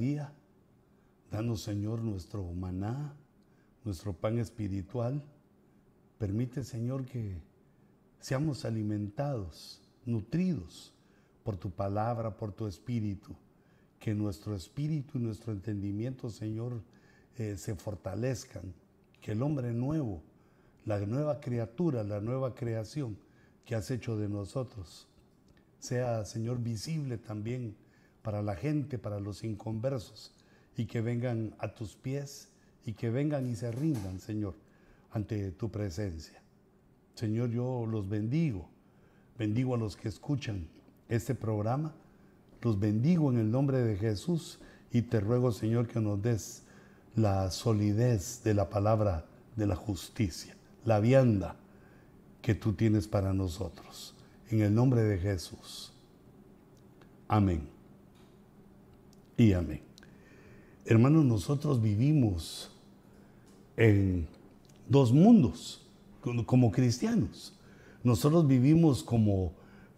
día. Danos, Señor, nuestro maná, nuestro pan espiritual. Permite, Señor, que seamos alimentados, nutridos por tu palabra, por tu espíritu. Que nuestro espíritu y nuestro entendimiento, Señor, eh, se fortalezcan. Que el hombre nuevo, la nueva criatura, la nueva creación que has hecho de nosotros, sea, Señor, visible también para la gente, para los inconversos, y que vengan a tus pies y que vengan y se rindan, Señor, ante tu presencia. Señor, yo los bendigo, bendigo a los que escuchan este programa, los bendigo en el nombre de Jesús y te ruego, Señor, que nos des la solidez de la palabra de la justicia, la vianda que tú tienes para nosotros. En el nombre de Jesús. Amén. Y amén. Hermanos, nosotros vivimos en dos mundos como cristianos. Nosotros vivimos como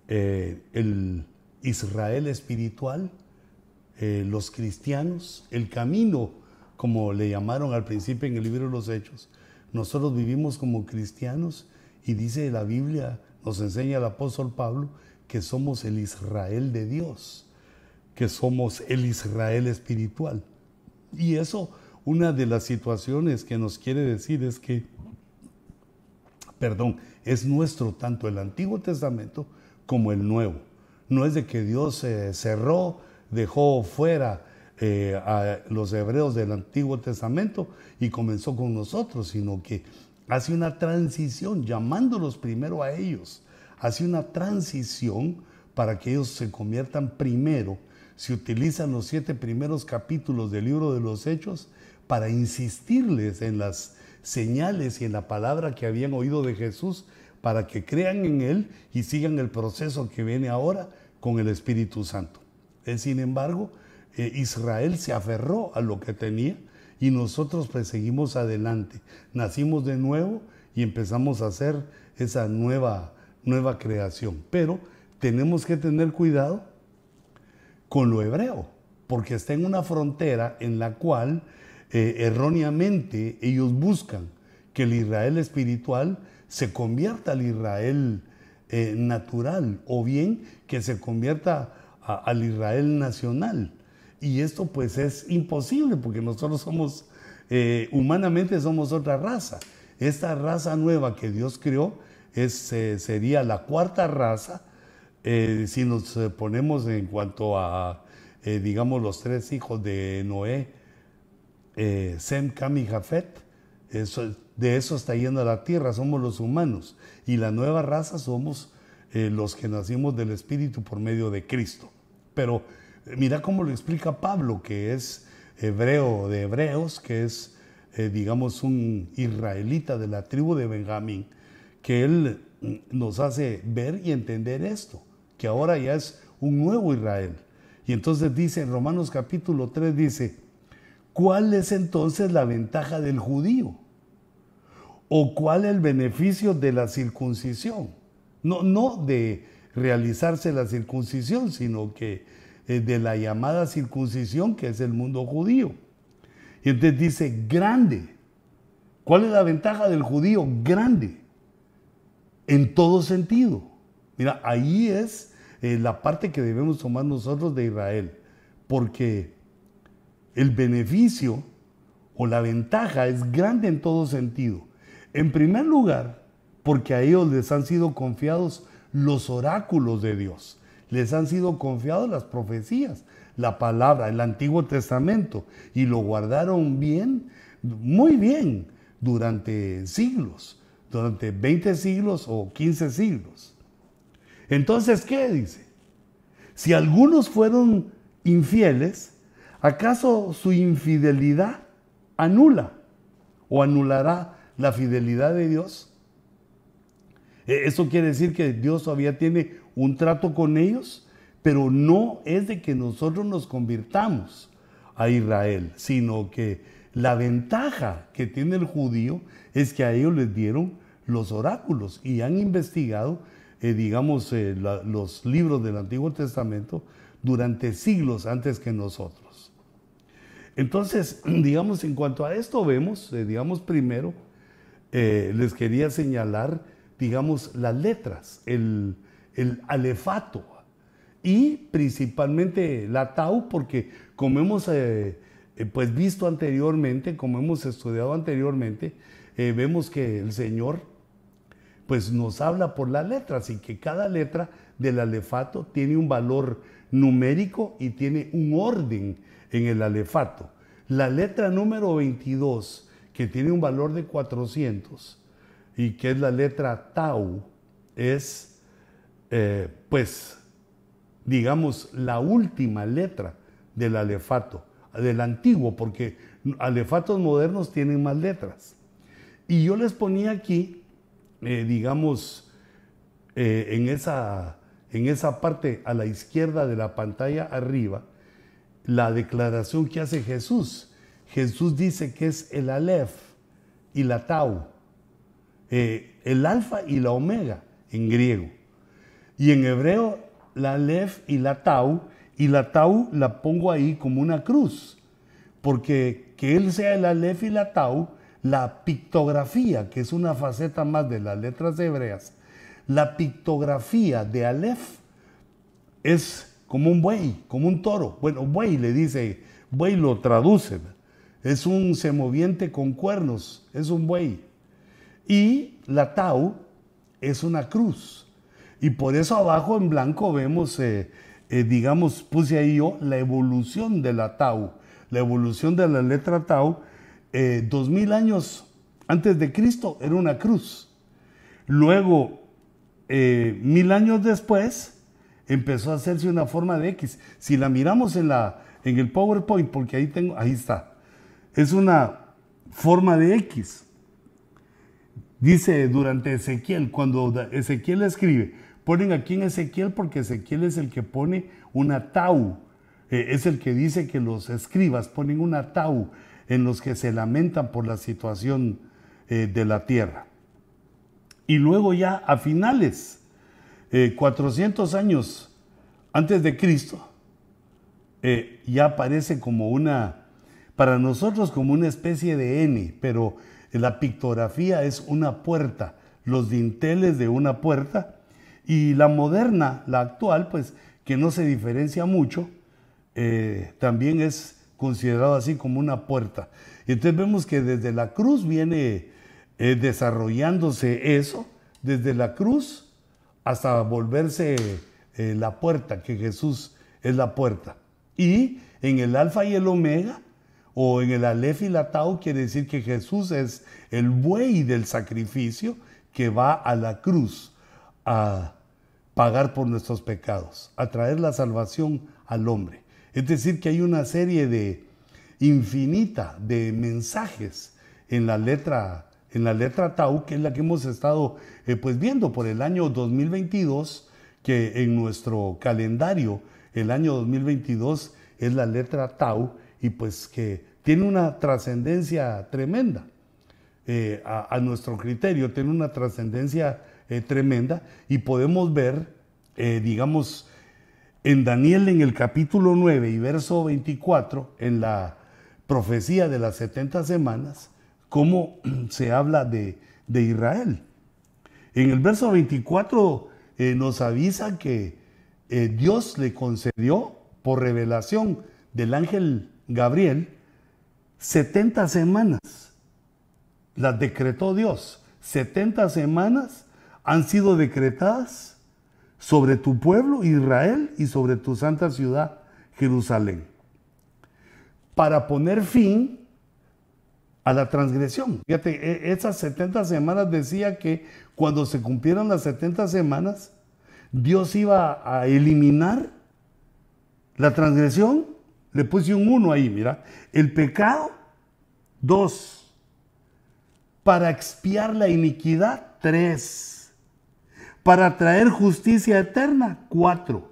eh, el Israel espiritual, eh, los cristianos, el camino, como le llamaron al principio en el libro de los Hechos. Nosotros vivimos como cristianos y dice la Biblia, nos enseña el apóstol Pablo, que somos el Israel de Dios, que somos el Israel espiritual. Y eso, una de las situaciones que nos quiere decir es que, perdón, es nuestro tanto el Antiguo Testamento como el Nuevo. No es de que Dios se cerró, dejó fuera eh, a los hebreos del Antiguo Testamento y comenzó con nosotros, sino que hace una transición, llamándolos primero a ellos, hace una transición para que ellos se conviertan primero. Se utilizan los siete primeros capítulos del libro de los Hechos para insistirles en las señales y en la palabra que habían oído de Jesús, para que crean en Él y sigan el proceso que viene ahora con el Espíritu Santo. Eh, sin embargo, eh, Israel se aferró a lo que tenía y nosotros pues seguimos adelante. Nacimos de nuevo y empezamos a hacer esa nueva, nueva creación. Pero tenemos que tener cuidado con lo hebreo, porque está en una frontera en la cual eh, erróneamente ellos buscan que el Israel espiritual se convierta al Israel eh, natural o bien que se convierta al Israel nacional. Y esto pues es imposible porque nosotros somos, eh, humanamente somos otra raza. Esta raza nueva que Dios creó es, sería la cuarta raza eh, si nos ponemos en cuanto a, digamos, los tres hijos de Noé, Sem, Cam y Jafet. De eso está yendo la tierra, somos los humanos. Y la nueva raza somos los que nacimos del Espíritu por medio de Cristo. Pero Mira cómo lo explica Pablo, que es hebreo de hebreos, que es, eh, digamos, un israelita de la tribu de Benjamín, que él nos hace ver y entender esto, que ahora ya es un nuevo Israel. Y entonces dice en Romanos capítulo 3, dice, ¿cuál es entonces la ventaja del judío? ¿O cuál el beneficio de la circuncisión? No, no de realizarse la circuncisión, sino que eh, de la llamada circuncisión, que es el mundo judío. Y entonces dice, grande. ¿Cuál es la ventaja del judío? Grande. En todo sentido. Mira, ahí es eh, la parte que debemos tomar nosotros de Israel. Porque el beneficio o la ventaja es grande en todo sentido. En primer lugar, porque a ellos les han sido confiados los oráculos de Dios les han sido confiados las profecías, la palabra, el Antiguo Testamento, y lo guardaron bien, muy bien, durante siglos, durante 20 siglos o 15 siglos. Entonces, ¿qué dice? Si algunos fueron infieles, ¿acaso su infidelidad anula o anulará la fidelidad de Dios? E, eso quiere decir que Dios todavía tiene un trato con ellos, pero no es de que nosotros nos convirtamos a Israel, sino que la ventaja que tiene el judío es que a ellos les dieron los oráculos y han investigado, eh, digamos, eh, los libros del Antiguo Testamento durante siglos antes que nosotros. Entonces, digamos, en cuanto a esto vemos, eh, digamos, primero, les quería señalar, digamos, las letras, el, el alefato y principalmente la tau, porque como hemos pues visto anteriormente, como hemos estudiado anteriormente, vemos que el Señor pues nos habla por las letras y que cada letra del alefato tiene un valor numérico y tiene un orden en el alefato. La letra número 22, que tiene un valor de 400 y que es la letra tau, es eh, pues digamos la última letra del alefato, del antiguo, porque alefatos modernos tienen más letras. Y yo les ponía aquí, eh, digamos, eh, en esa en esa parte a la izquierda de la pantalla arriba, la declaración que hace Jesús. Jesús dice que es el Aleph y la Tau, eh, el Alfa y la Omega en griego. Y en hebreo, la Aleph y la Tau, y la Tau la pongo ahí como una cruz, porque que Él sea el Aleph y la Tau, la pictografía, que es una faceta más de las letras hebreas, la pictografía de Aleph es como un buey, como un toro. Bueno, buey le dice, buey lo traduce. Es un semoviente con cuernos, es un buey. Y la tau es una cruz. Y por eso abajo en blanco vemos, eh, eh, digamos, puse ahí yo la evolución de la tau, la evolución de la letra tau. Eh, dos mil años antes de Cristo era una cruz. Luego eh, mil años después empezó a hacerse una forma de X. Si la miramos en, la, en el PowerPoint, porque ahí tengo, ahí está, es una forma de X. Dice durante Ezequiel, cuando Ezequiel escribe, ponen aquí en Ezequiel porque Ezequiel es el que pone una tau, eh, es el que dice que los escribas ponen una tau en los que se lamentan por la situación eh, de la tierra. Y luego ya a finales, 400 eh, años antes de Cristo, eh, ya aparece como una, para nosotros como una especie de N, pero la pictografía es una puerta, los dinteles de una puerta, y la moderna, la actual, pues que no se diferencia mucho, eh, también es considerado así como una puerta. Entonces vemos que desde la cruz viene eh, desarrollándose eso desde la cruz hasta volverse eh, la puerta, que Jesús es la puerta. Y en el alfa y el omega, o en el alef y la tau, quiere decir que Jesús es el buey del sacrificio que va a la cruz a pagar por nuestros pecados, a traer la salvación al hombre. Es decir, que hay una serie de infinita de mensajes en la letra en la letra Tau, que es la que hemos estado eh, pues viendo por el año 2022, que en nuestro calendario el año 2022 es la letra Tau y pues que tiene una trascendencia tremenda eh, a, nuestro criterio, tiene una trascendencia eh, tremenda y podemos ver, digamos, en Daniel en el capítulo 9 y verso 24, en la profecía de las 70 semanas, cómo se habla de, Israel. En el verso 24 eh, nos avisa que eh, Dios le concedió por revelación del ángel Gabriel 70 semanas. Las decretó Dios. 70 semanas han sido decretadas sobre tu pueblo Israel y sobre tu santa ciudad Jerusalén. Para poner fin a la transgresión. Fíjate, e, esas 70 semanas decía que cuando se cumplieran las 70 semanas, Dios iba a eliminar la transgresión. Le puse un 1 ahí, mira. El pecado, 2. Para expiar la iniquidad, 3. Para traer justicia eterna, 4.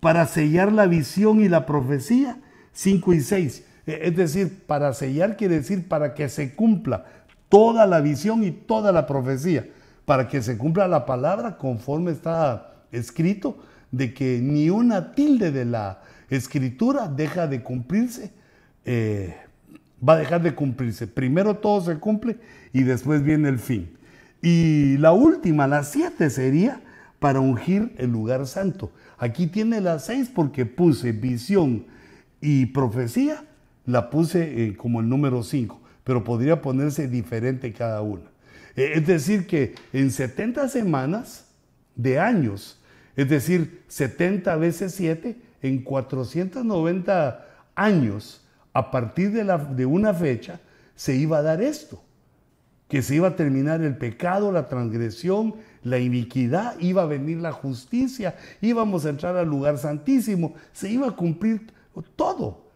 Para sellar la visión y la profecía, 5 y 6. Eh, es decir, para sellar quiere decir para que se cumpla toda la visión y toda la profecía, para que se cumpla la palabra conforme está escrito de que ni una tilde de la escritura deja de cumplirse, eh, va a dejar de cumplirse. Primero todo se cumple y después viene el fin. Y la última, la siete, sería para ungir el lugar santo. Aquí tiene las seis porque puse visión y profecía, la puse eh, como el número cinco, pero podría ponerse diferente cada una. Eh, es decir, que en 70 semanas de años, es decir, 70 veces 7, en 490 años, a partir de, la, de una fecha, se iba a dar esto, que se iba a terminar el pecado, la transgresión, la iniquidad, iba a venir la justicia, íbamos a entrar al lugar santísimo, se iba a cumplir todo.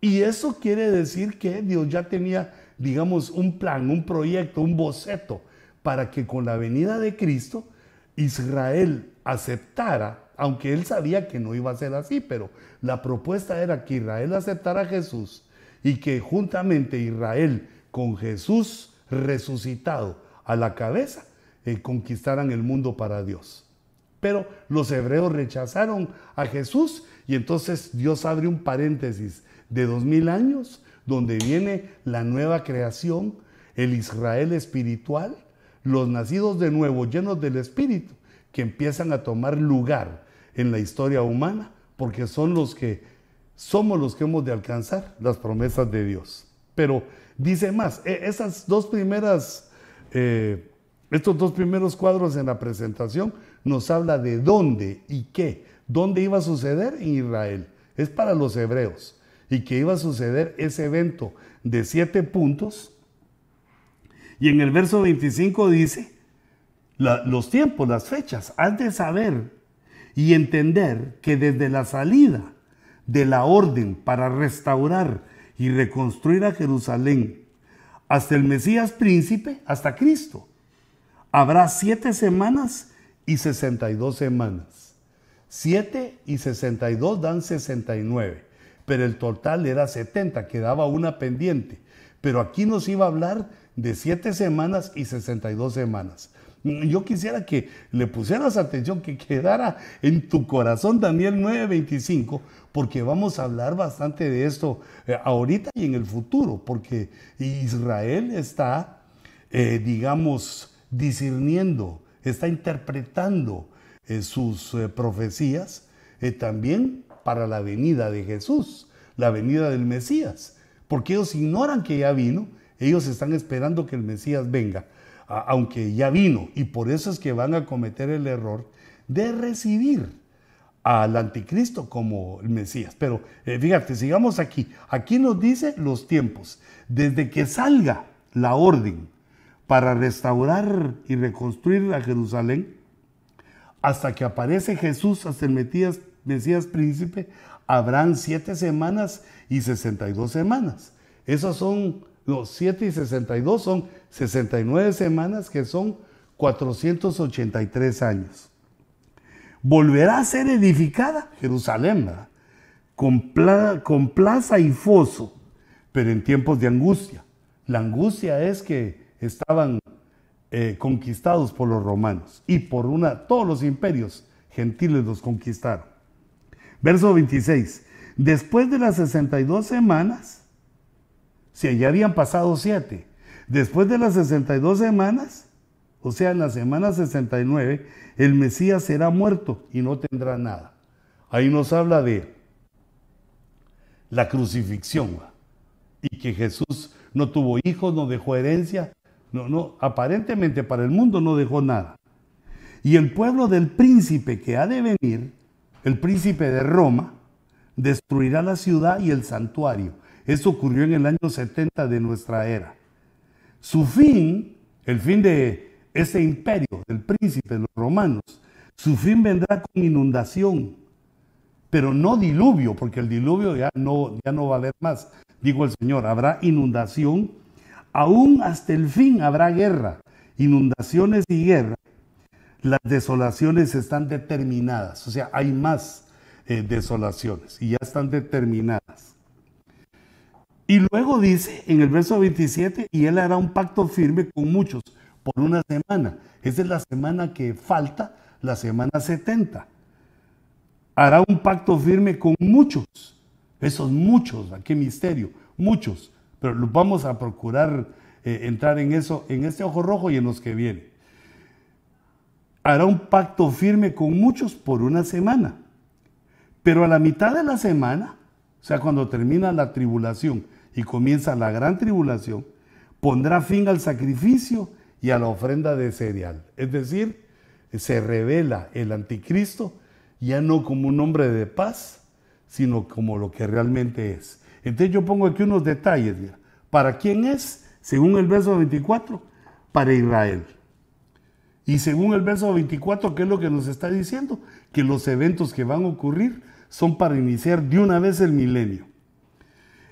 Y eso quiere decir que Dios ya tenía, digamos, un plan, un proyecto, un boceto, para que con la venida de Cristo, Israel aceptara, aunque él sabía que no iba a ser así, pero la propuesta era que Israel aceptara a Jesús y que juntamente Israel con Jesús resucitado a la cabeza, eh, conquistaran el mundo para Dios. Pero los hebreos rechazaron a Jesús y entonces Dios abre un paréntesis de dos mil años donde viene la nueva creación, el Israel espiritual, los nacidos de nuevo llenos del Espíritu, que empiezan a tomar lugar en la historia humana, porque son los que somos los que hemos de alcanzar las promesas de Dios. Pero dice más, e, esas dos primeras, eh, estos dos primeros cuadros en la presentación nos habla de dónde y qué, dónde iba a suceder en Israel. Es para los hebreos. Y que iba a suceder ese evento de siete puntos. Y en el verso 25 dice, los tiempos, las fechas, has de saber y entender que desde la salida de la orden para restaurar y reconstruir a Jerusalén hasta el Mesías príncipe, hasta Cristo, habrá siete semanas y sesenta y dos semanas. Siete y sesenta y dos dan sesenta y nueve, pero el total era setenta, quedaba una pendiente. Pero aquí nos iba a hablar de siete semanas y sesenta y dos semanas. Yo quisiera que le pusieras atención, que quedara en tu corazón Daniel 9:25, porque vamos a hablar bastante de esto eh, ahorita y en el futuro, porque Israel está, eh, digamos, discerniendo, está interpretando eh, sus profecías también para la venida de Jesús, la venida del Mesías, porque ellos ignoran que ya vino, ellos están esperando que el Mesías venga aunque ya vino, y por eso es que van a cometer el error de recibir al anticristo como el Mesías. Pero eh, fíjate, sigamos aquí. Aquí nos dice los tiempos. Desde que salga la orden para restaurar y reconstruir a Jerusalén, hasta que aparece Jesús, hasta el Mesías, Mesías príncipe, habrán siete semanas y sesenta y dos semanas. Esas son no, 7 y 62 son 69 semanas, que son 483 años. Volverá a ser edificada Jerusalén, Con, con plaza y foso, pero en tiempos de angustia. La angustia es que estaban eh, conquistados por los romanos y por una, todos los imperios gentiles los conquistaron. Verso 26. Después de las 62 semanas, si ya habían pasado siete. Después de las 62 semanas, o sea, en la semana 69, el Mesías será muerto y no tendrá nada. Ahí nos habla de la crucifixión y que Jesús no tuvo hijos, no dejó herencia, no, no, aparentemente para el mundo no dejó nada. Y el pueblo del príncipe que ha de venir, el príncipe de Roma, destruirá la ciudad y el santuario esto ocurrió en el año 70 de nuestra era. Su fin, el fin de ese imperio del príncipe de los romanos, su fin vendrá con inundación, pero no diluvio, porque el diluvio ya no, ya no va a haber más. Digo el Señor, habrá inundación, aún hasta el fin habrá guerra, inundaciones y guerra. Las desolaciones están determinadas, o sea, hay más eh, desolaciones y ya están determinadas. Y luego dice en el verso 27, y él hará un pacto firme con muchos por una semana. Esa es la semana que falta, la semana 70. hará un pacto firme con muchos. Esos muchos, qué misterio, muchos. Pero vamos a procurar eh, entrar en eso, en este ojo rojo y en los que vienen. Hará un pacto firme con muchos por una semana. Pero a la mitad de la semana, o sea, cuando termina la tribulación y comienza la gran tribulación, pondrá fin al sacrificio y a la ofrenda de cereal. Es decir, se revela el anticristo ya no como un hombre de paz, sino como lo que realmente es. Entonces yo pongo aquí unos detalles. ¿Para quién es? Según el verso 24, para Israel. Y según el verso 24, ¿qué es lo que nos está diciendo? Que los eventos que van a ocurrir son para iniciar de una vez el milenio.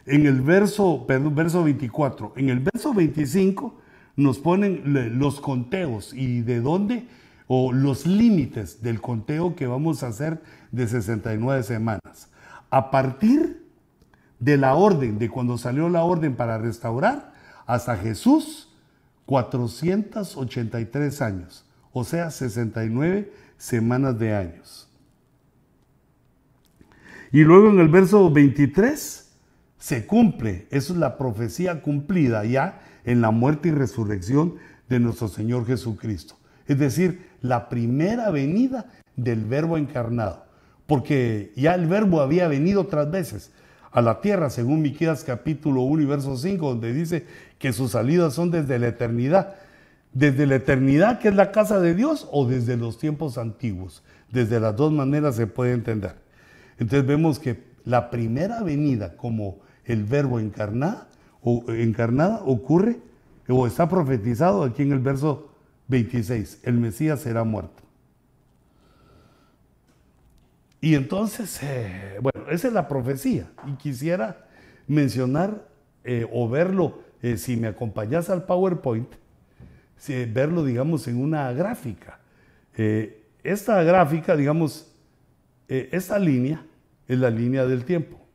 En el verso, perdón, verso 24, en el verso 25 nos ponen los conteos y de dónde o los límites del conteo que vamos a hacer de 69 semanas. A partir de la orden, de cuando salió la orden para restaurar, hasta Jesús, 483 años, o sea, 69 semanas de años. Y luego en el verso 23 se cumple, eso es la profecía cumplida ya en la muerte y resurrección de nuestro Señor Jesucristo. Es decir, la primera venida del verbo encarnado. Porque ya el verbo había venido otras veces a la tierra, según Miqueas capítulo 1 y verso 5, donde dice que sus salidas son desde la eternidad. Desde la eternidad, que es la casa de Dios, o desde los tiempos antiguos. Desde las dos maneras se puede entender. Entonces vemos que la primera venida como el verbo encarnada, o, encarnada ocurre o está profetizado aquí en el verso 26, el Mesías será muerto. Y entonces, eh, bueno, esa es la profecía. Y quisiera mencionar eh, o verlo, eh, si me acompañas al PowerPoint, verlo, digamos, en una gráfica. esta gráfica, digamos, esta línea es la línea del tiempo.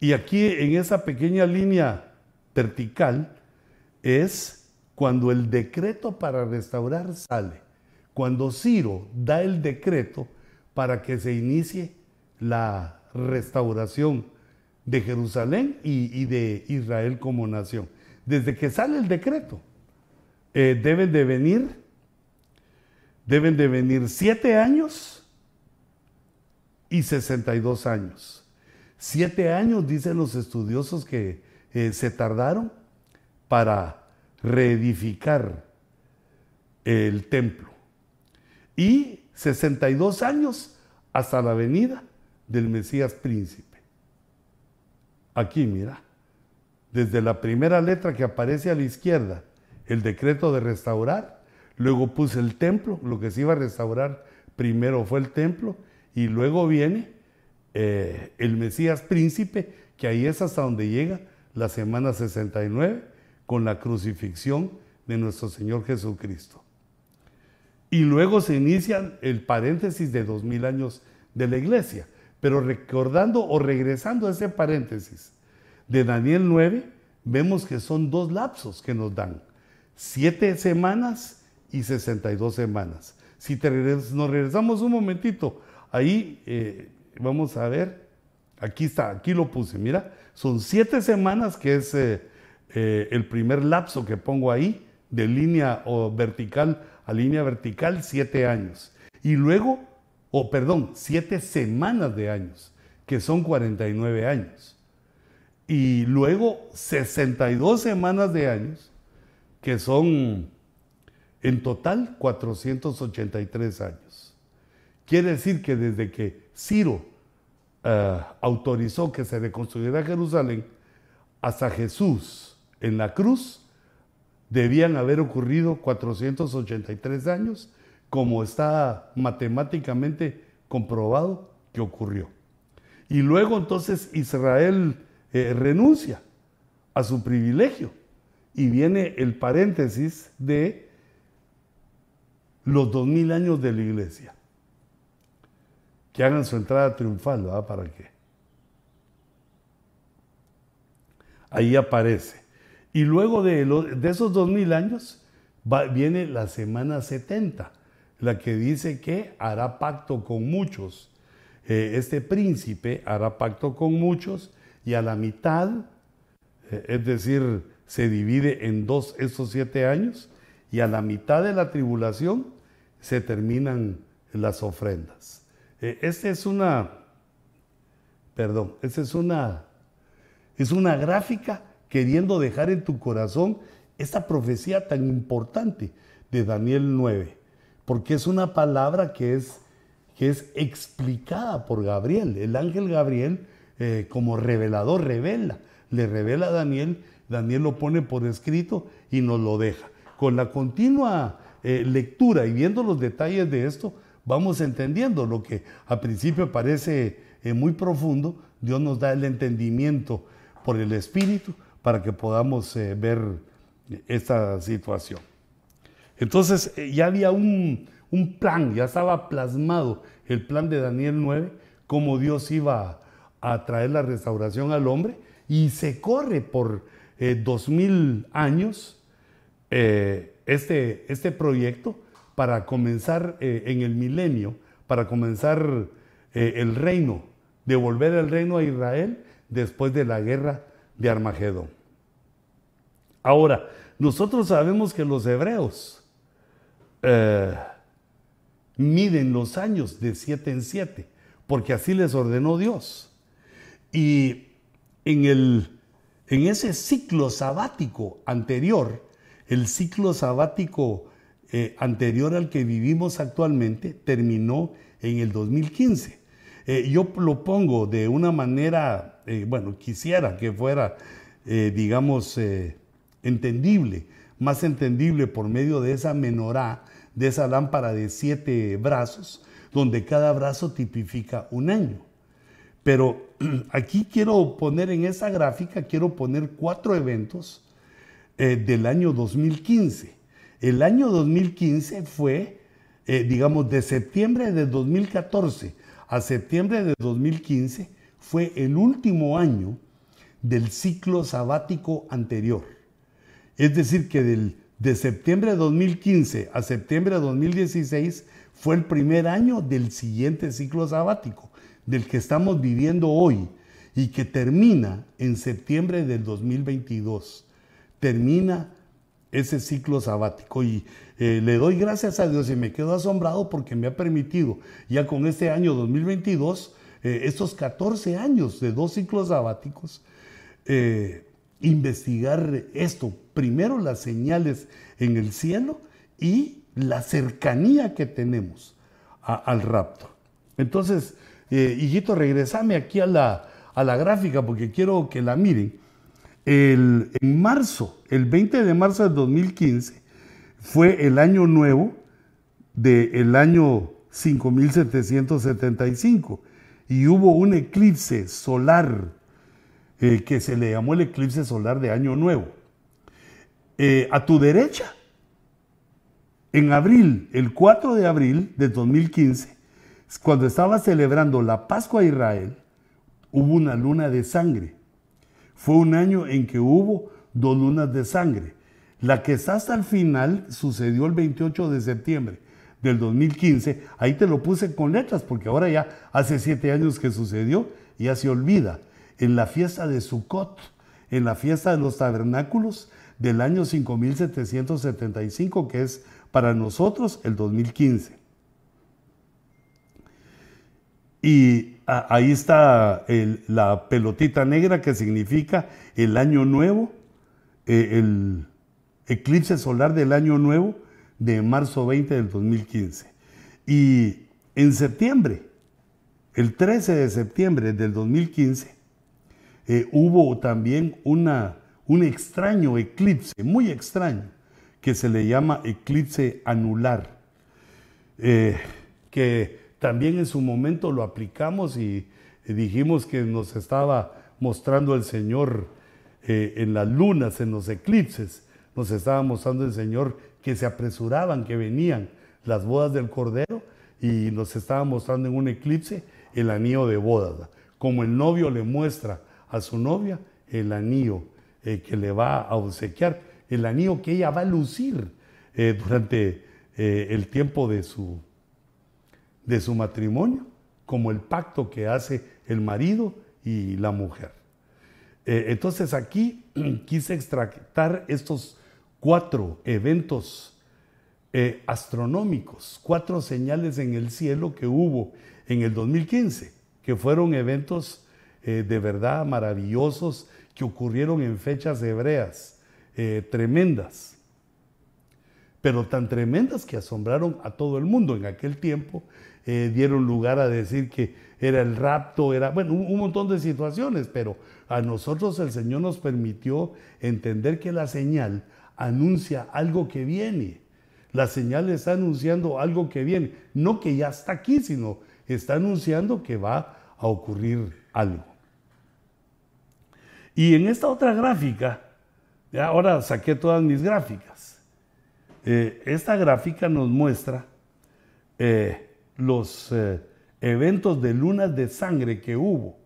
Y aquí en esa pequeña línea vertical es cuando el decreto para restaurar sale, cuando Ciro da el decreto para que se inicie la restauración de Jerusalén y, de Israel como nación. Desde que sale el decreto, eh, deben de venir, deben de venir siete años y 62 años. Siete años, dicen los estudiosos que eh, se tardaron para reedificar el templo. Y 62 años hasta la venida del Mesías príncipe. Aquí, mira, desde la primera letra que aparece a la izquierda, el decreto de restaurar, luego puse el templo, lo que se iba a restaurar primero fue el templo, y luego viene eh, el Mesías príncipe, que ahí es hasta donde llega la semana 69, con la crucifixión de nuestro Señor Jesucristo. Y luego se inicia el paréntesis de dos mil años de la iglesia. Pero recordando o regresando a ese paréntesis de Daniel 9, vemos que son dos lapsos que nos dan. Siete semanas y 62 semanas. Si nos regresamos un momentito, ahí eh, vamos a ver, aquí está, aquí lo puse, mira, son siete semanas que es eh, eh, el primer lapso que pongo ahí, de línea o vertical a línea vertical, siete años. Y luego, o perdón, siete semanas de años, que son 49 años. Y luego 62 semanas de años, que son en total 483 años. Quiere decir que desde que Ciro eh, autorizó que se reconstruyera Jerusalén hasta Jesús en la cruz debían haber ocurrido 483 años, como está matemáticamente comprobado que ocurrió. Y luego entonces Israel eh, renuncia a su privilegio y viene el paréntesis de los dos mil años de la iglesia. Que hagan su entrada triunfal, ¿verdad? ¿Para qué? Ahí aparece. Y luego de, de esos dos mil años viene la semana 70, la que dice que hará pacto con muchos. Eh, este príncipe hará pacto con muchos y a la mitad, eh, es decir, se divide en dos estos siete años y a la mitad de la tribulación se terminan las ofrendas. Eh, esta es una, perdón, esta es una, es una gráfica queriendo dejar en tu corazón esta profecía tan importante de Daniel 9, porque es una palabra que es, que es explicada por Gabriel. El ángel Gabriel, eh, como revelador, revela, le revela a Daniel, Daniel lo pone por escrito y nos lo deja. Con la continua eh, lectura y viendo los detalles de esto, vamos entendiendo lo que a principio parece eh, muy profundo, Dios nos da el entendimiento por el Espíritu para que podamos ver esta situación. Entonces eh, ya había un, plan, ya estaba plasmado el plan de Daniel 9, cómo Dios iba a, traer la restauración al hombre, y se corre por eh, dos mil años eh, este, este proyecto para comenzar en el milenio, para comenzar el reino, devolver el reino a Israel después de la guerra de Armagedón. Ahora, nosotros sabemos que los hebreos eh, miden los años de siete en siete, porque así les ordenó Dios. Y en, el, en ese ciclo sabático anterior, el ciclo sabático eh, anterior al que vivimos actualmente terminó en el 2015. Eh, yo lo pongo de una manera, bueno, quisiera que fuera, digamos, entendible, más entendible por medio de esa menorá, de esa lámpara de siete brazos, donde cada brazo tipifica un año. Pero aquí quiero poner en esa gráfica, quiero poner cuatro eventos eh, del año 2015. El año 2015 fue, eh, digamos, de septiembre de 2014 a septiembre de 2015, fue el último año del ciclo sabático anterior. Es decir, que de septiembre de 2015 a septiembre de 2016 fue el primer año del siguiente ciclo sabático, del que estamos viviendo hoy y que termina en septiembre del 2022. Termina ese ciclo sabático y eh, le doy gracias a Dios y me quedo asombrado porque me ha permitido ya con este año 2022, eh, estos 14 años de dos ciclos sabáticos, eh, investigar esto. Primero las señales en el cielo y la cercanía que tenemos al rapto. Entonces, hijito, regresame aquí a la, a la gráfica porque quiero que la miren. El, en marzo, el 20 de marzo de 2015, fue el año nuevo del año 5775 y hubo un eclipse solar eh, que se le llamó el eclipse solar de Año Nuevo. Eh, a tu derecha, en abril, el 4 de abril de 2015, cuando estaba celebrando la Pascua a Israel, hubo una luna de sangre. Fue un año en que hubo dos lunas de sangre. La que está hasta el final sucedió el 28 de septiembre del 2015. Ahí te lo puse con letras porque ahora ya hace siete años que sucedió y ya se olvida en la fiesta de Sukkot, en la fiesta de los tabernáculos del año 5775, que es para nosotros el 2015. Y ahí está la pelotita negra que significa el año nuevo, eh, el eclipse solar del año nuevo de marzo 20 del 2015. Y en septiembre, el 13 de septiembre del 2015, eh, hubo también una, un extraño eclipse, muy extraño, que se le llama eclipse anular, eh, que también en su momento lo aplicamos y dijimos que nos estaba mostrando el Señor eh, en las lunas, en los eclipses, nos estaba mostrando el Señor que se apresuraban, que venían las bodas del Cordero y nos estaba mostrando en un eclipse el anillo de bodas, como el novio le muestra a su novia el anillo eh, que le va a obsequiar, el anillo que ella va a lucir eh, durante el tiempo de su, de su matrimonio, como el pacto que hace el marido y la mujer. Eh, entonces aquí quise extractar estos cuatro eventos eh, astronómicos, cuatro señales en el cielo que hubo en el 2015, que fueron eventos de verdad maravillosos que ocurrieron en fechas hebreas tremendas pero tan tremendas que asombraron a todo el mundo en aquel tiempo, eh, dieron lugar a decir que era el rapto, era, bueno, un, montón de situaciones, pero a nosotros el Señor nos permitió entender que la señal anuncia algo que viene. La señal está anunciando algo que viene, no que ya está aquí, sino está anunciando que va a ocurrir algo. Y en esta otra gráfica, ahora saqué todas mis gráficas. Eh, esta gráfica nos muestra eh, los eh, eventos de lunas de sangre que hubo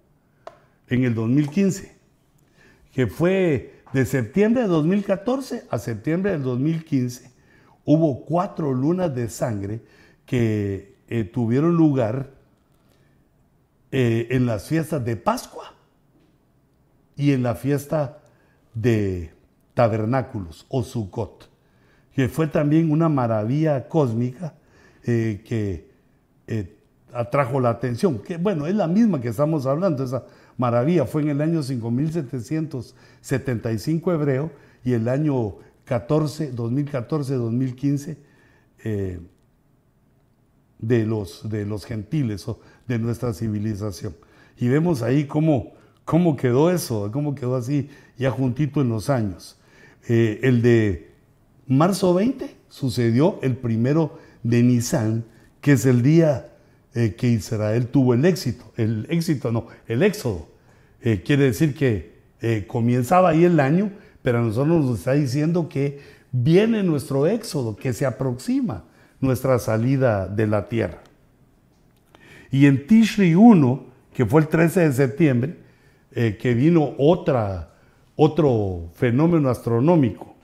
en el 2015, que fue de septiembre de 2014 a septiembre del 2015, hubo cuatro lunas de sangre que tuvieron lugar en las fiestas de Pascua y en la fiesta de tabernáculos o Sukkot que fue también una maravilla cósmica eh, que eh, atrajo la atención. Que bueno, es la misma que estamos hablando, esa maravilla fue en el año 5775 hebreo y el año 14, 2014-2015 eh, de, los, de los gentiles o de nuestra civilización. Y vemos ahí cómo, cómo quedó eso, cómo quedó así ya juntito en los años. el de marzo 20 sucedió el primero de Nisan, que es el día eh, que Israel tuvo el éxito. El éxito, no, el éxodo. Eh, quiere decir que eh, comenzaba ahí el año, pero a nosotros nos está diciendo que viene nuestro éxodo, que se aproxima nuestra salida de la tierra. Y en Tishri 1, que fue el 13 de septiembre, que vino otra, otro fenómeno astronómico,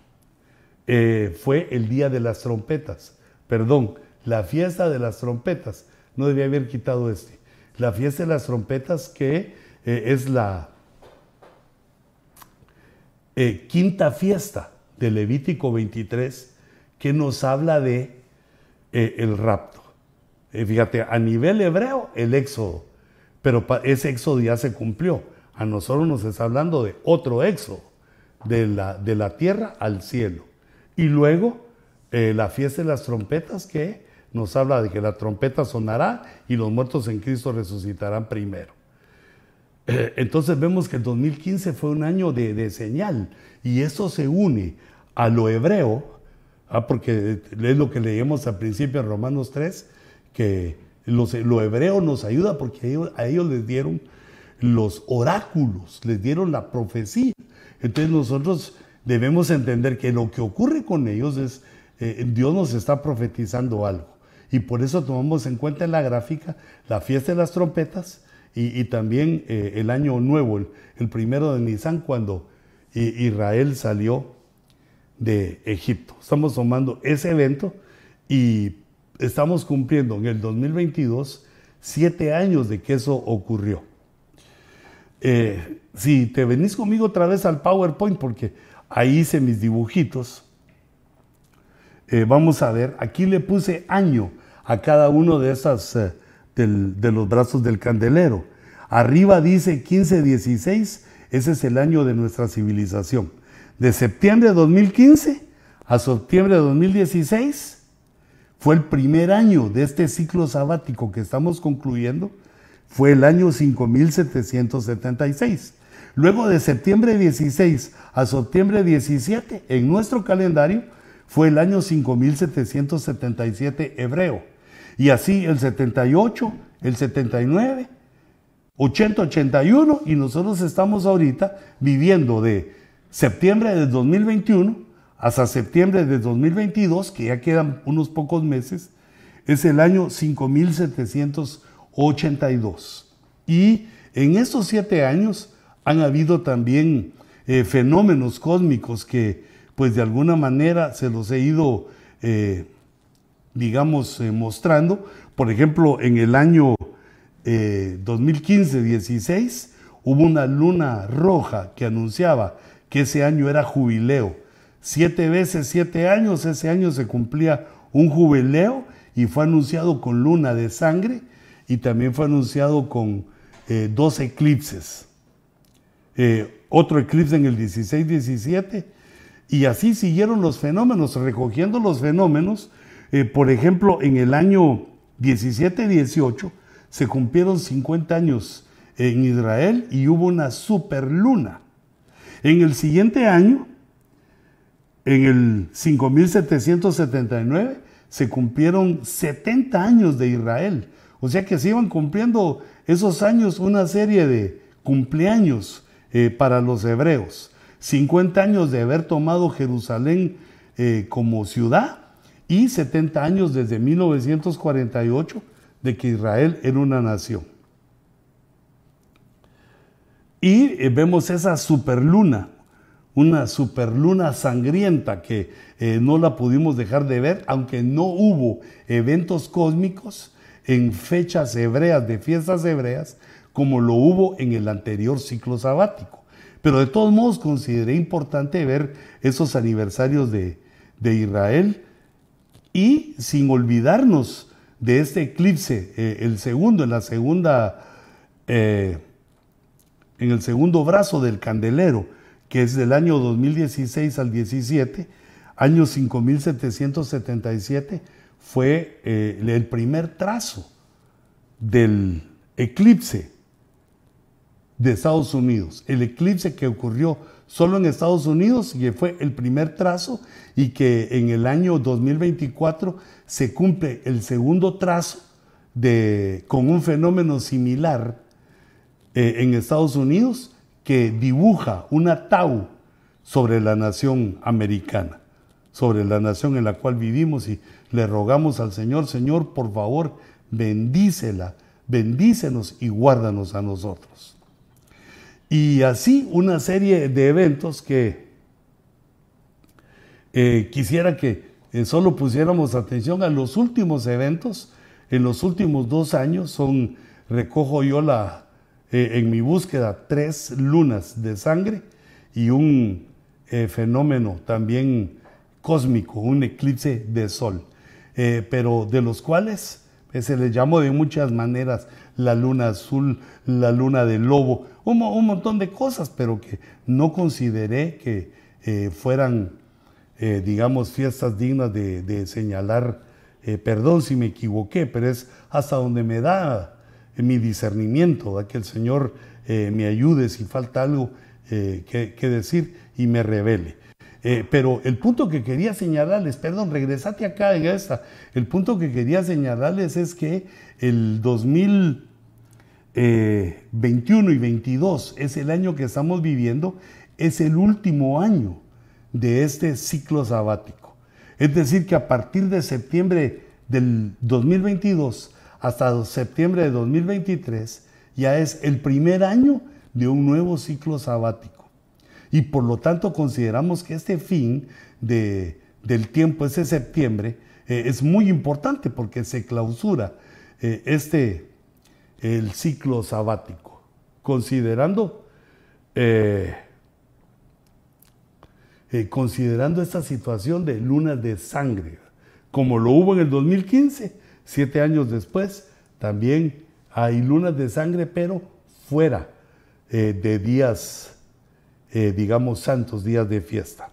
fue el día de las trompetas. Perdón, la fiesta de las trompetas. No debía haber quitado este. La fiesta de las trompetas que eh, es la eh, quinta fiesta de Levítico 23 que nos habla de el rapto. fíjate, a nivel hebreo, el éxodo. Pero ese éxodo ya se cumplió. A nosotros nos está hablando de otro éxodo, de la, de la tierra al cielo. Y luego eh, la fiesta de las trompetas que nos habla de que la trompeta sonará y los muertos en Cristo resucitarán primero. Eh, entonces vemos que el 2015 fue un año de, señal y eso se une a lo hebreo, ah, porque es lo que leímos al principio en Romanos 3, que lo hebreo nos ayuda porque a ellos les dieron los oráculos, les dieron la profecía. Entonces nosotros debemos entender que lo que ocurre con ellos es, eh, Dios nos está profetizando algo. Y por eso tomamos en cuenta en la gráfica la fiesta de las trompetas y, también eh, el año nuevo, el, primero de Nisan, cuando Israel salió de Egipto. Estamos tomando ese evento y estamos cumpliendo en el 2022 siete años de que eso ocurrió. Eh, si te venís conmigo otra vez al PowerPoint, porque ahí hice mis dibujitos. Eh, vamos a ver, aquí le puse año a cada uno de esas eh, de los brazos del candelero. Arriba dice 1516, ese es el año de nuestra civilización. De septiembre de 2015 a septiembre de 2016 fue el primer año de este ciclo sabático que estamos concluyendo, fue el año 5776. Luego de septiembre 16 a septiembre 17, en nuestro calendario, fue el año 5777 hebreo. Y así el 78, el 79, 80, 81, y nosotros estamos ahorita viviendo de septiembre de 2021 hasta septiembre de 2022, que ya quedan unos pocos meses, es el año 5782. Y en estos siete años, han habido también eh, fenómenos cósmicos que pues de alguna manera se los he ido eh, digamos, eh, mostrando. Por ejemplo, en el año 2015-16 eh, hubo una luna roja que anunciaba que ese año era jubileo. Siete veces siete años, ese año se cumplía un jubileo y fue anunciado con luna de sangre y también fue anunciado con dos eclipses. otro eclipse en el 16-17 y así siguieron los fenómenos, recogiendo los fenómenos. Eh, por ejemplo, en el año 17-18 se cumplieron 50 años en Israel y hubo una superluna. En el siguiente año, en el 5779, se cumplieron 70 años de Israel. O sea que se iban cumpliendo esos años una serie de cumpleaños eh, para los hebreos. 50 años de haber tomado Jerusalén eh, como ciudad y 70 años desde 1948 de que Israel era una nación. Y eh, vemos esa superluna, una superluna sangrienta que eh, no la pudimos dejar de ver, aunque no hubo eventos cósmicos en fechas hebreas, de fiestas hebreas, como lo hubo en el anterior ciclo sabático. Pero de todos modos consideré importante ver esos aniversarios de, Israel y sin olvidarnos de este eclipse, eh, el segundo, en la segunda, eh, en el segundo brazo del candelero, que es del año 2016 al 17, año 5777, fue eh, el primer trazo del eclipse de Estados Unidos. El eclipse que ocurrió solo en Estados Unidos, que fue el primer trazo, y que en el año 2024 se cumple el segundo trazo de, con un fenómeno similar eh, en Estados Unidos que dibuja una tau sobre la nación americana, sobre la nación en la cual vivimos y le rogamos al Señor, Señor, por favor, bendícela, bendícenos y guárdanos a nosotros. Y así una serie de eventos que eh, quisiera que eh, solo pusiéramos atención a los últimos eventos. En los últimos dos años son, recojo yo la, eh, en mi búsqueda, tres lunas de sangre y un fenómeno también cósmico, un eclipse de sol, pero de los cuales se les llamó de muchas maneras la luna azul, la luna del lobo, un, montón de cosas, pero que no consideré que eh, fueran, eh, digamos, fiestas dignas de, señalar. Eh, perdón si me equivoqué, pero es hasta donde me da mi discernimiento, que el Señor me ayude si falta algo que, que, decir y me revele. pero el punto que quería señalarles, perdón, regresate acá en esta, el punto que quería señalarles es que el 2000, 21 eh, y 22 es el año que estamos viviendo, es el último año de este ciclo sabático. Es decir, que a partir de septiembre del 2022 hasta septiembre de 2023 ya es el primer año de un nuevo ciclo sabático. Y por lo tanto consideramos que este fin de, del tiempo, ese septiembre, eh, es muy importante porque se clausura eh, este el ciclo sabático, considerando, eh, eh, considerando esta situación de lunas de sangre, como lo hubo en el 2015, siete años después, también hay lunas de sangre, pero fuera eh, de días, digamos, santos, días de fiesta.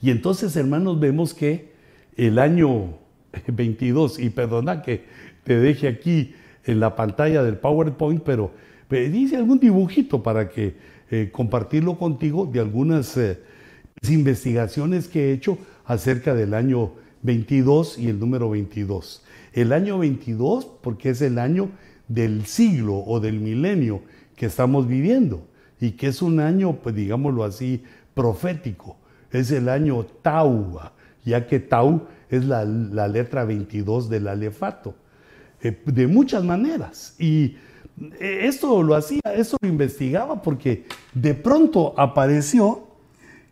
Y entonces, hermanos, vemos que el año 22, y perdona que te deje aquí en la pantalla del PowerPoint, pero dice algún dibujito para que eh, compartirlo contigo de algunas eh, investigaciones que he hecho acerca del año 22 y el número 22. El año 22 porque es el año del siglo o del milenio que estamos viviendo y que es un año, pues digámoslo así, profético. Es el año Tau, ya que Tau es la, la letra 22 del alefato. Eh, de muchas maneras. Y eh, esto lo hacía, esto lo investigaba porque de pronto apareció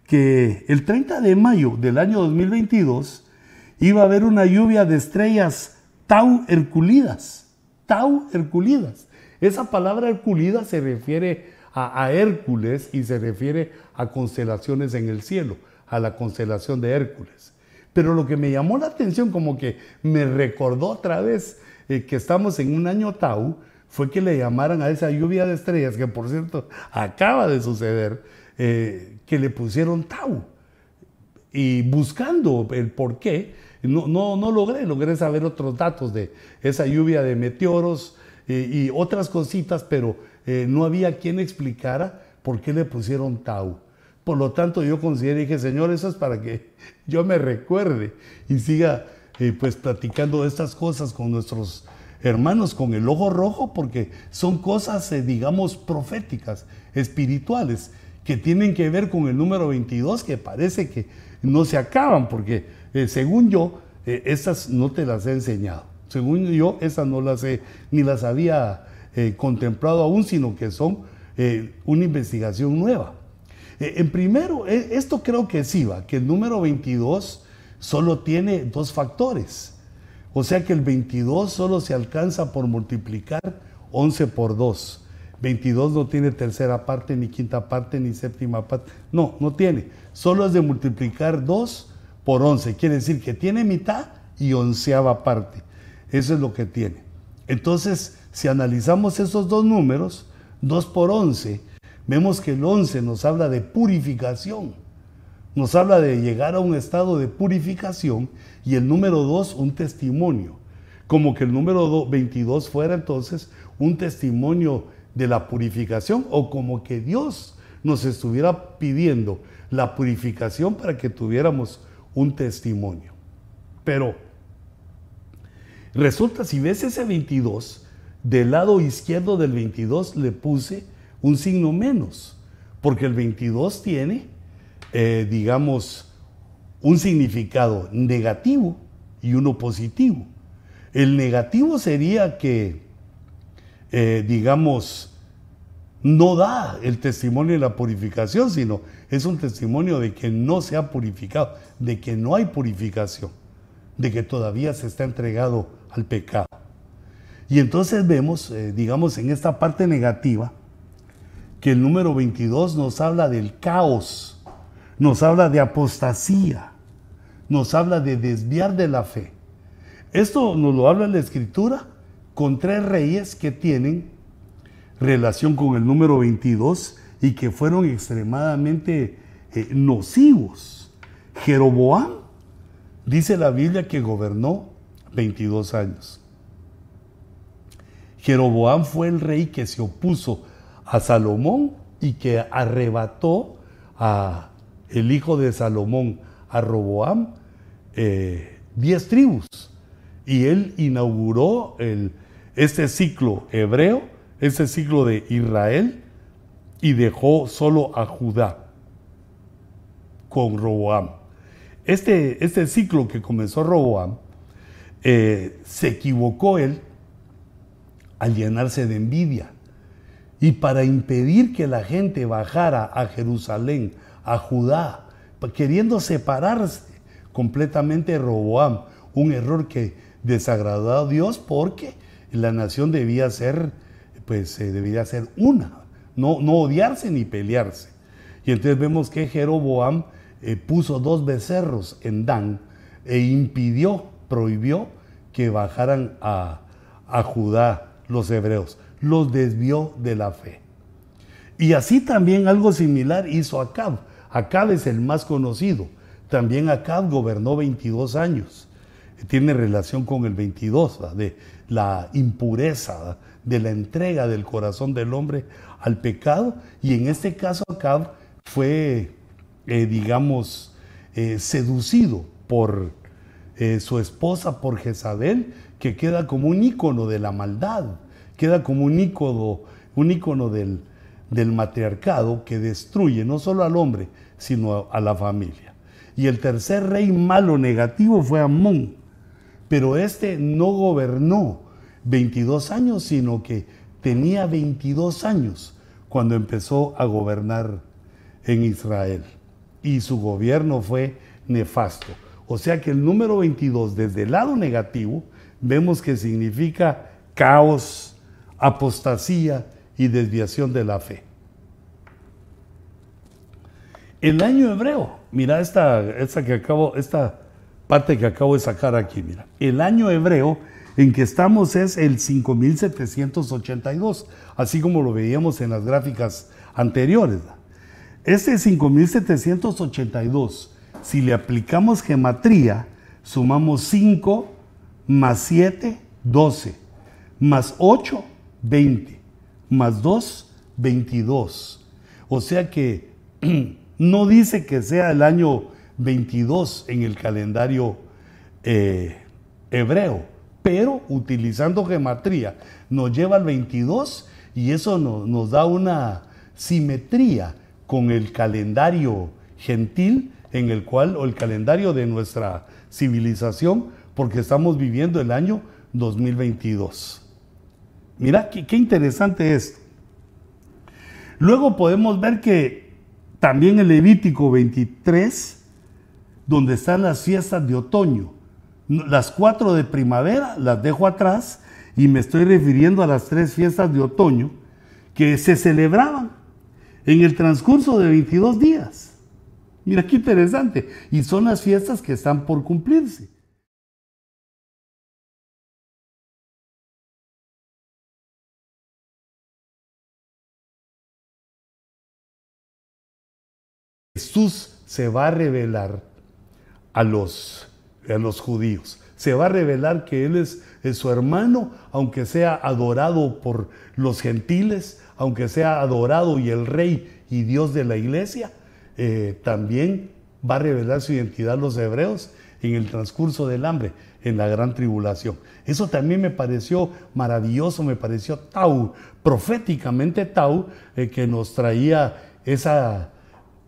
que el 30 de mayo del año 2022 iba a haber una lluvia de estrellas tau herculidas. Tau herculidas. Esa palabra herculida se refiere a Hércules y se refiere a constelaciones en el cielo, a la constelación de Hércules. Pero lo que me llamó la atención, como que me recordó otra vez eh, que estamos en un año Tau, fue que le llamaran a esa lluvia de estrellas, que por cierto acaba de suceder, eh, que le pusieron Tau. Y buscando el por qué, no, no, no logré, logré saber otros datos de esa lluvia de meteoros eh, y otras cositas, pero no había quien explicara por qué le pusieron Tau. Por lo tanto, yo consideré, dije, Señor, eso es para que yo me recuerde y siga eh, pues platicando estas cosas con nuestros hermanos con el ojo rojo, porque son cosas, eh, digamos, proféticas, espirituales, que tienen que ver con el número 22, que parece que no se acaban, porque eh, según yo, estas no te las he enseñado. Según yo, esas no las he, ni las había contemplado aún, sino que son una investigación nueva. Eh, en primero, eh, esto creo que sí va, que el número 22 solo tiene dos factores. O sea que el 22 solo se alcanza por multiplicar 11 por 2. 22 no tiene tercera parte, ni quinta parte, ni séptima parte. No, no tiene. Solo es de multiplicar 2 por 11. Quiere decir que tiene mitad y onceava parte. Eso es lo que tiene. Entonces, si analizamos esos dos números, 2 por 11 Vemos que el 11 nos habla de purificación, nos habla de llegar a un estado de purificación y el número 2 un testimonio, como que el número 22 fuera entonces un testimonio de la purificación o como que Dios nos estuviera pidiendo la purificación para que tuviéramos un testimonio. Pero resulta, si ves ese 22, del lado izquierdo del 22 le puse un signo menos, porque el 22 tiene, eh, digamos, un significado negativo y uno positivo. El negativo sería que, eh, digamos, no da el testimonio de la purificación, sino es un testimonio de que no se ha purificado, de que no hay purificación, de que todavía se está entregado al pecado. Y entonces vemos, eh, digamos, en esta parte negativa, que el número 22 nos habla del caos, nos habla de apostasía, nos habla de desviar de la fe. Esto nos lo habla la escritura con tres reyes que tienen relación con el número 22 y que fueron extremadamente eh, nocivos. Jeroboam, dice la Biblia que gobernó 22 años. Jeroboam fue el rey que se opuso a Salomón y que arrebató a el hijo de Salomón, a Roboam, eh, diez tribus. Y él inauguró el, este ciclo hebreo, este ciclo de Israel, y dejó solo a Judá con Roboam. Este, este ciclo que comenzó Roboam, eh, se equivocó él al llenarse de envidia y para impedir que la gente bajara a Jerusalén, a Judá, queriendo separarse completamente de Roboam, un error que desagradó a Dios porque la nación debía ser, pues eh, debía ser una, no, no odiarse ni pelearse. Y entonces vemos que Jeroboam eh, puso dos becerros en Dan e impidió, prohibió que bajaran a, a Judá los hebreos los desvió de la fe. Y así también algo similar hizo Acab. Acab es el más conocido. También Acab gobernó 22 años. Tiene relación con el 22, de la impureza, de la entrega del corazón del hombre al pecado. Y en este caso Acab fue, eh, digamos, eh, seducido por eh, su esposa, por Jezabel, que queda como un ícono de la maldad queda como un ícono, un ícono del, del matriarcado que destruye no solo al hombre, sino a, la familia. Y el tercer rey malo negativo fue Amón, pero este no gobernó 22 años, sino que tenía 22 años cuando empezó a gobernar en Israel. Y su gobierno fue nefasto. O sea que el número 22 desde el lado negativo vemos que significa caos, apostasía y desviación de la fe. El año hebreo, mira esta, parte que acabo de sacar aquí, mira. El año hebreo en que estamos es el 5782, así como lo veíamos en las gráficas anteriores. Este 5782, si le aplicamos gematría, sumamos 5 más 7, 12, más 8, 20, más 2, 22. O sea que no dice que sea el año 22 en el calendario eh, hebreo, pero utilizando gematría nos lleva al 22 y eso nos da una simetría con el calendario gentil en el cual, o el calendario de nuestra civilización, porque estamos viviendo el año 2022. Mira, qué, qué interesante es. Luego podemos ver que también el Levítico 23, donde están las fiestas de otoño, las cuatro de primavera las dejo atrás y me estoy refiriendo a las tres fiestas de otoño que se celebraban en el transcurso de 22 días. Mira qué interesante. Y son las fiestas que están por cumplirse. Jesús se va a revelar a los, a los judíos. Se va a revelar que Él es, su hermano, aunque sea adorado por los gentiles, aunque sea adorado y el rey y Dios de la iglesia, eh, también va a revelar su identidad a los hebreos en el transcurso del hambre, en la gran tribulación. Eso también me pareció maravilloso, me pareció tau, proféticamente tau, eh, que nos traía esa,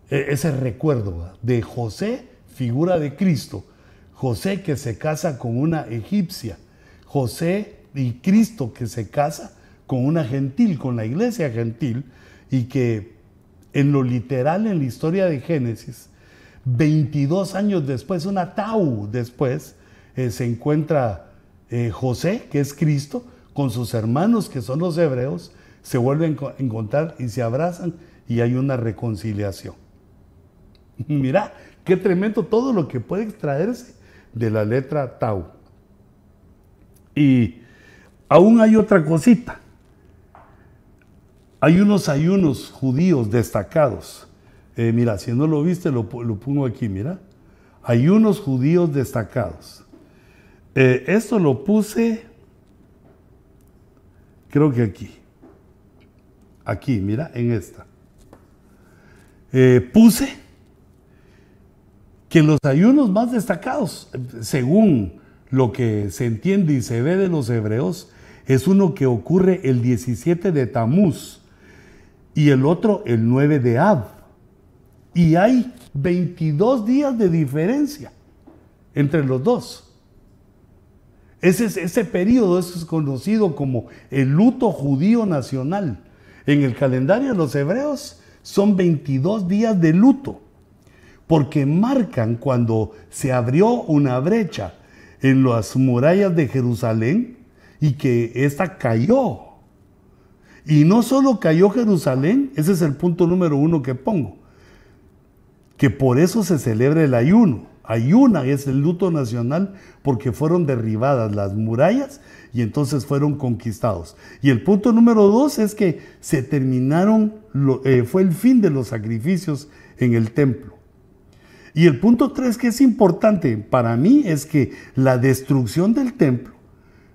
ese recuerdo de José, figura de Cristo, José que se casa con una egipcia, José y Cristo que se casa con una gentil, con la iglesia gentil, y que en lo literal, en la historia de Génesis, 22 años después, una tau después, eh, se encuentra eh, José, que es Cristo, con sus hermanos, que son los hebreos, se vuelven a encontrar y se abrazan y hay una reconciliación. Mira, qué tremendo todo lo que puede extraerse de la letra tau. Y aún hay otra cosita. Hay unos ayunos judíos destacados. Eh, mira, si no lo viste, lo, pongo aquí, mira. Ayunos judíos destacados. Eh, esto lo puse, creo que aquí. Aquí, mira, en esta. Eh, puse que los ayunos más destacados, según lo que se entiende y se ve de los hebreos, es uno que ocurre el 17 de Tamuz y el otro el 9 de Ab. Y hay 22 días de diferencia entre los dos. Ese, ese periodo es conocido como el luto judío nacional. En el calendario de los hebreos son 22 días de luto, porque marcan cuando se abrió una brecha en las murallas de Jerusalén y que ésta cayó y no solo cayó Jerusalén, ese es el punto número uno que pongo, que por eso se celebra el ayuno. Ayuna es el luto nacional porque fueron derribadas las murallas y entonces fueron conquistados. Y el punto número dos es que se terminaron, eh, fue el fin de los sacrificios en el templo. Y el punto tres que es importante para mí es que la destrucción del templo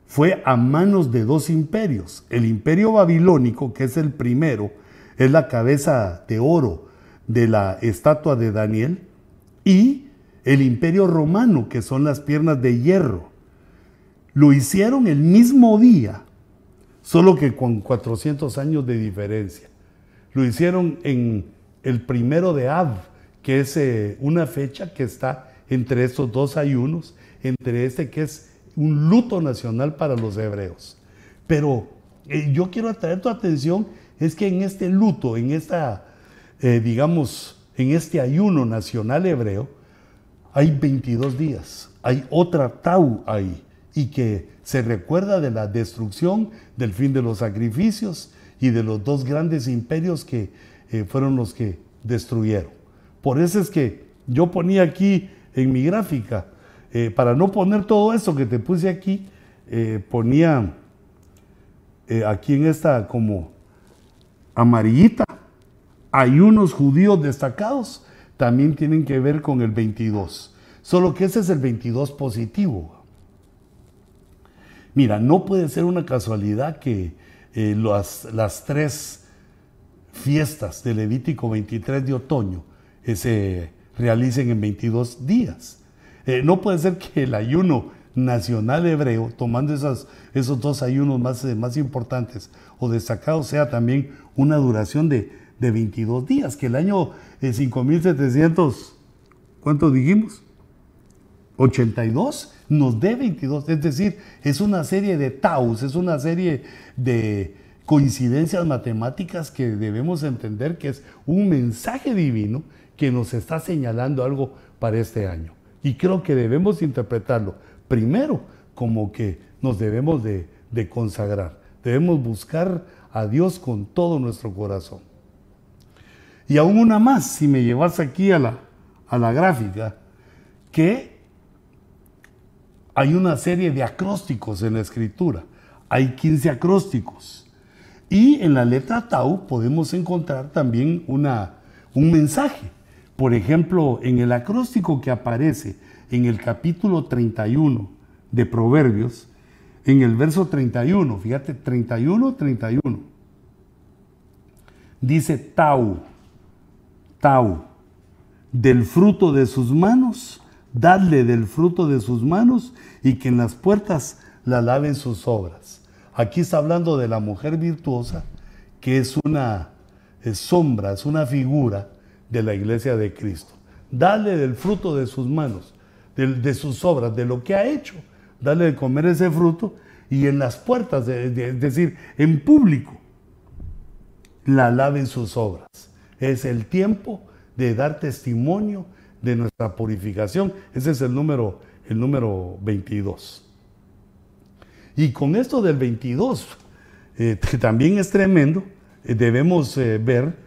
fue a manos de dos imperios. El imperio babilónico, que es el primero, es la cabeza de oro de la estatua de Daniel, y el imperio romano, que son las piernas de hierro. Lo hicieron el mismo día, solo que con 400 años de diferencia. Lo hicieron en el primero de Av, que es eh, una fecha que está entre estos dos ayunos, entre este que es un luto nacional para los hebreos. Pero eh, yo quiero atraer tu atención, es que en este luto, en esta, eh, digamos, en este ayuno nacional hebreo, hay 22 días, hay otra Tau ahí, y que se recuerda de la destrucción, del fin de los sacrificios y de los dos grandes imperios que fueron los que destruyeron. Por eso es que yo ponía aquí en mi gráfica, eh, para no poner todo eso que te puse aquí, eh, ponía aquí en esta como amarillita, hay unos judíos destacados, también tienen que ver con el 22. Solo que ese es el 22 positivo. Mira, no puede ser una casualidad que eh, las, tres fiestas de Levítico 23 de otoño eh, se realicen en 22 días. Eh, no puede ser que el ayuno nacional hebreo, tomando esas, esos dos ayunos más, más importantes o destacados, sea también una duración de, de 22 días, que el año 5700, ¿cuánto dijimos? 82 nos dé 22, es decir, es una serie de taus, es una serie de coincidencias matemáticas que debemos entender que es un mensaje divino que nos está señalando algo para este año. Y creo que debemos interpretarlo primero como que nos debemos de, consagrar, debemos buscar a Dios con todo nuestro corazón. Y aún una más, si me llevas aquí a la, a la gráfica, que hay una serie de acrósticos en la escritura. Hay 15 acrósticos. Y en la letra Tau podemos encontrar también una, un mensaje. Por ejemplo, en el acróstico que aparece en el capítulo 31 de Proverbios, en el verso 31, fíjate, 31, 31, dice Tau, Tau, del fruto de sus manos dadle del fruto de sus manos y que en las puertas la laven sus obras. Aquí está hablando de la mujer virtuosa, que es una sombra, es una figura de la iglesia de Cristo. Dale del fruto de sus manos, de, sus obras, de lo que ha hecho. Dale de comer ese fruto y en las puertas, es decir, en público, la laven sus obras. Es el tiempo de dar testimonio de nuestra purificación. Ese es el número, el número 22. Y con esto del 22, eh, que también es tremendo, eh, debemos eh, ver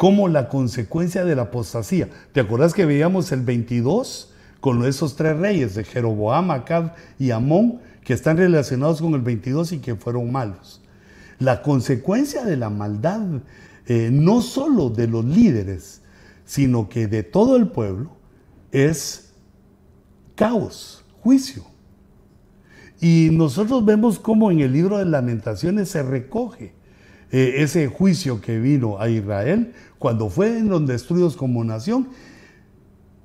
cómo la consecuencia de la apostasía. ¿Te acuerdas que veíamos el 22 con esos tres reyes de Jeroboam, Acab y Amón, que están relacionados con el 22 y que fueron malos? La consecuencia de la maldad eh, no solo de los líderes, sino que de todo el pueblo, es caos, juicio. Y nosotros vemos cómo en el libro de lamentaciones se recoge eh, ese juicio que vino a Israel cuando fueron destruidos como nación.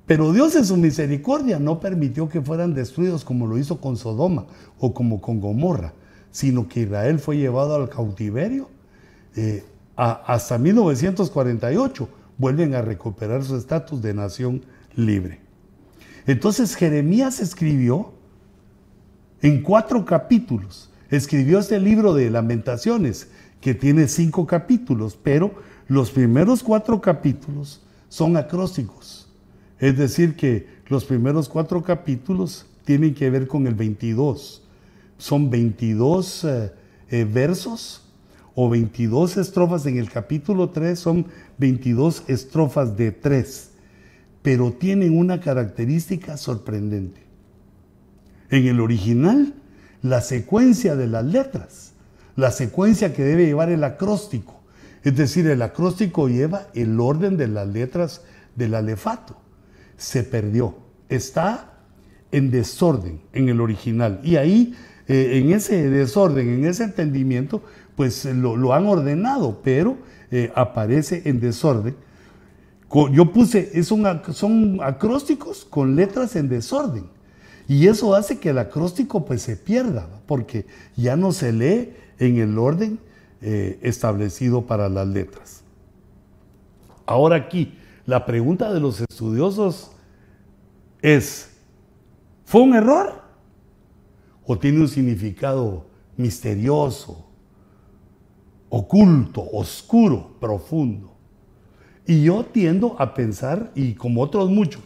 Pero Dios en su misericordia no permitió que fueran destruidos como lo hizo con Sodoma o como con Gomorra, sino que Israel fue llevado al cautiverio eh, hasta 1948 vuelven a recuperar su estatus de nación libre. Entonces Jeremías escribió en cuatro capítulos, escribió este libro de lamentaciones que tiene cinco capítulos, pero los primeros cuatro capítulos son acrósticos. Es decir, que los primeros cuatro capítulos tienen que ver con el 22. Son 22 eh, eh, versos o 22 estrofas en el capítulo 3 son 22 estrofas de 3, pero tienen una característica sorprendente. En el original, la secuencia de las letras, la secuencia que debe llevar el acróstico, es decir, el acróstico lleva el orden de las letras del alefato, se perdió, está en desorden en el original. Y ahí eh, en ese desorden, en ese entendimiento, pues lo, han ordenado, pero eh, aparece en desorden. Yo puse, son acrósticos con letras en desorden. Y eso hace que el acróstico pues se pierda, porque ya no se lee en el orden eh, establecido para las letras. Ahora aquí, la pregunta de los estudiosos es, ¿fue un error? ¿O tiene un significado misterioso, oculto, oscuro, profundo. Y yo tiendo a pensar, y como otros muchos,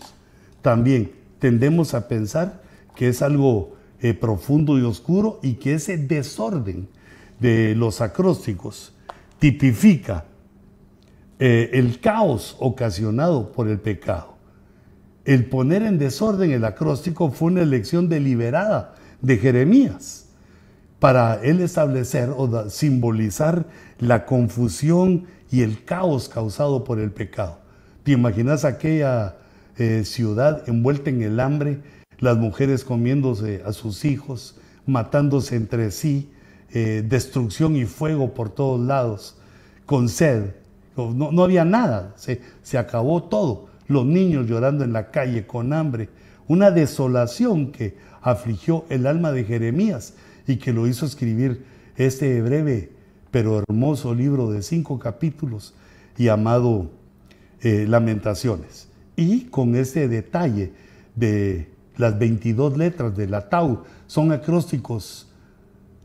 también tendemos a pensar que es algo eh, profundo y oscuro y que ese desorden de los acrósticos tipifica eh, el caos ocasionado por el pecado. El poner en desorden el acróstico fue una elección deliberada de Jeremías para él establecer o simbolizar la confusión y el caos causado por el pecado. ¿Te imaginas aquella eh, ciudad envuelta en el hambre, las mujeres comiéndose a sus hijos, matándose entre sí, eh, destrucción y fuego por todos lados, con sed? No, no había nada, se, se acabó todo. Los niños llorando en la calle con hambre, una desolación que afligió el alma de Jeremías y que lo hizo escribir este breve pero hermoso libro de cinco capítulos llamado eh, Lamentaciones. Y con ese detalle de las 22 letras de la Tau, son acrósticos,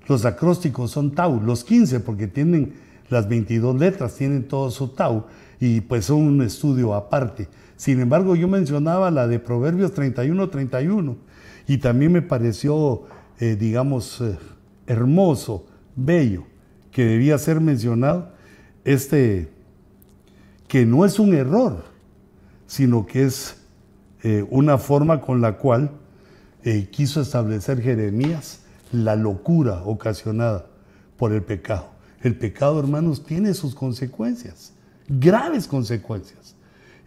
los acrósticos son Tau, los 15 porque tienen las 22 letras, tienen todo su Tau y pues son un estudio aparte. Sin embargo, yo mencionaba la de Proverbios 31-31 y también me pareció, eh, digamos, eh, hermoso, bello, que debía ser mencionado, este, que no es un error, sino que es eh, una forma con la cual quiso establecer Jeremías la locura ocasionada por el pecado. El pecado, hermanos, tiene sus consecuencias, graves consecuencias.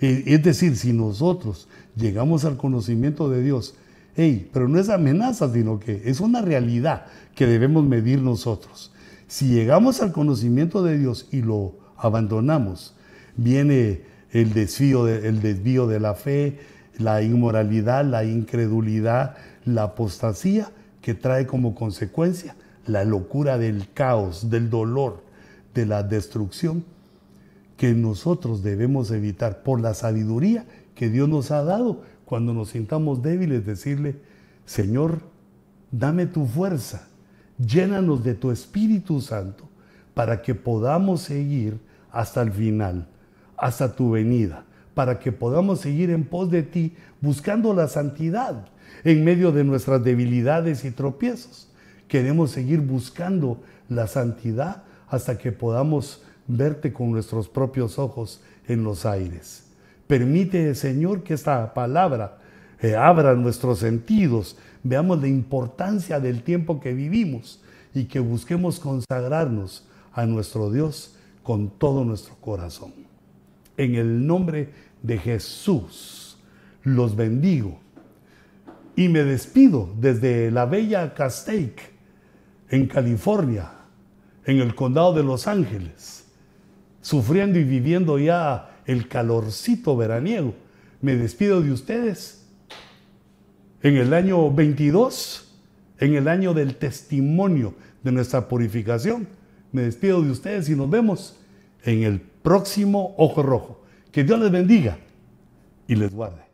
Eh, es decir, si nosotros llegamos al conocimiento de Dios, hey, pero no es amenaza, sino que es una realidad que debemos medir nosotros. Si llegamos al conocimiento de Dios y lo abandonamos, viene el el desvío de la fe, la inmoralidad, la incredulidad, la apostasía, que trae como consecuencia la locura del caos, del dolor, de la destrucción, que nosotros debemos evitar por la sabiduría que Dios nos ha dado cuando nos sintamos débiles, decirle, Señor, dame tu fuerza, llénanos de tu Espíritu Santo para que podamos seguir hasta el final, hasta tu venida, para que podamos seguir en pos de ti buscando la santidad en medio de nuestras debilidades y tropiezos. Queremos seguir buscando la santidad hasta que podamos verte con nuestros propios ojos en los aires. Permite, Señor, que esta palabra eh, abra nuestros sentidos, veamos la importancia del tiempo que vivimos y que busquemos consagrarnos a nuestro Dios con todo nuestro corazón. En el nombre de Jesús los bendigo y me despido desde la bella Castaic, en California, en el condado de Los Ángeles, sufriendo y viviendo ya el calorcito veraniego. Me despido de ustedes en el año 22, en el año del testimonio de nuestra purificación. Me despido de ustedes y nos vemos en el próximo Ojo Rojo. Que Dios les bendiga y les guarde.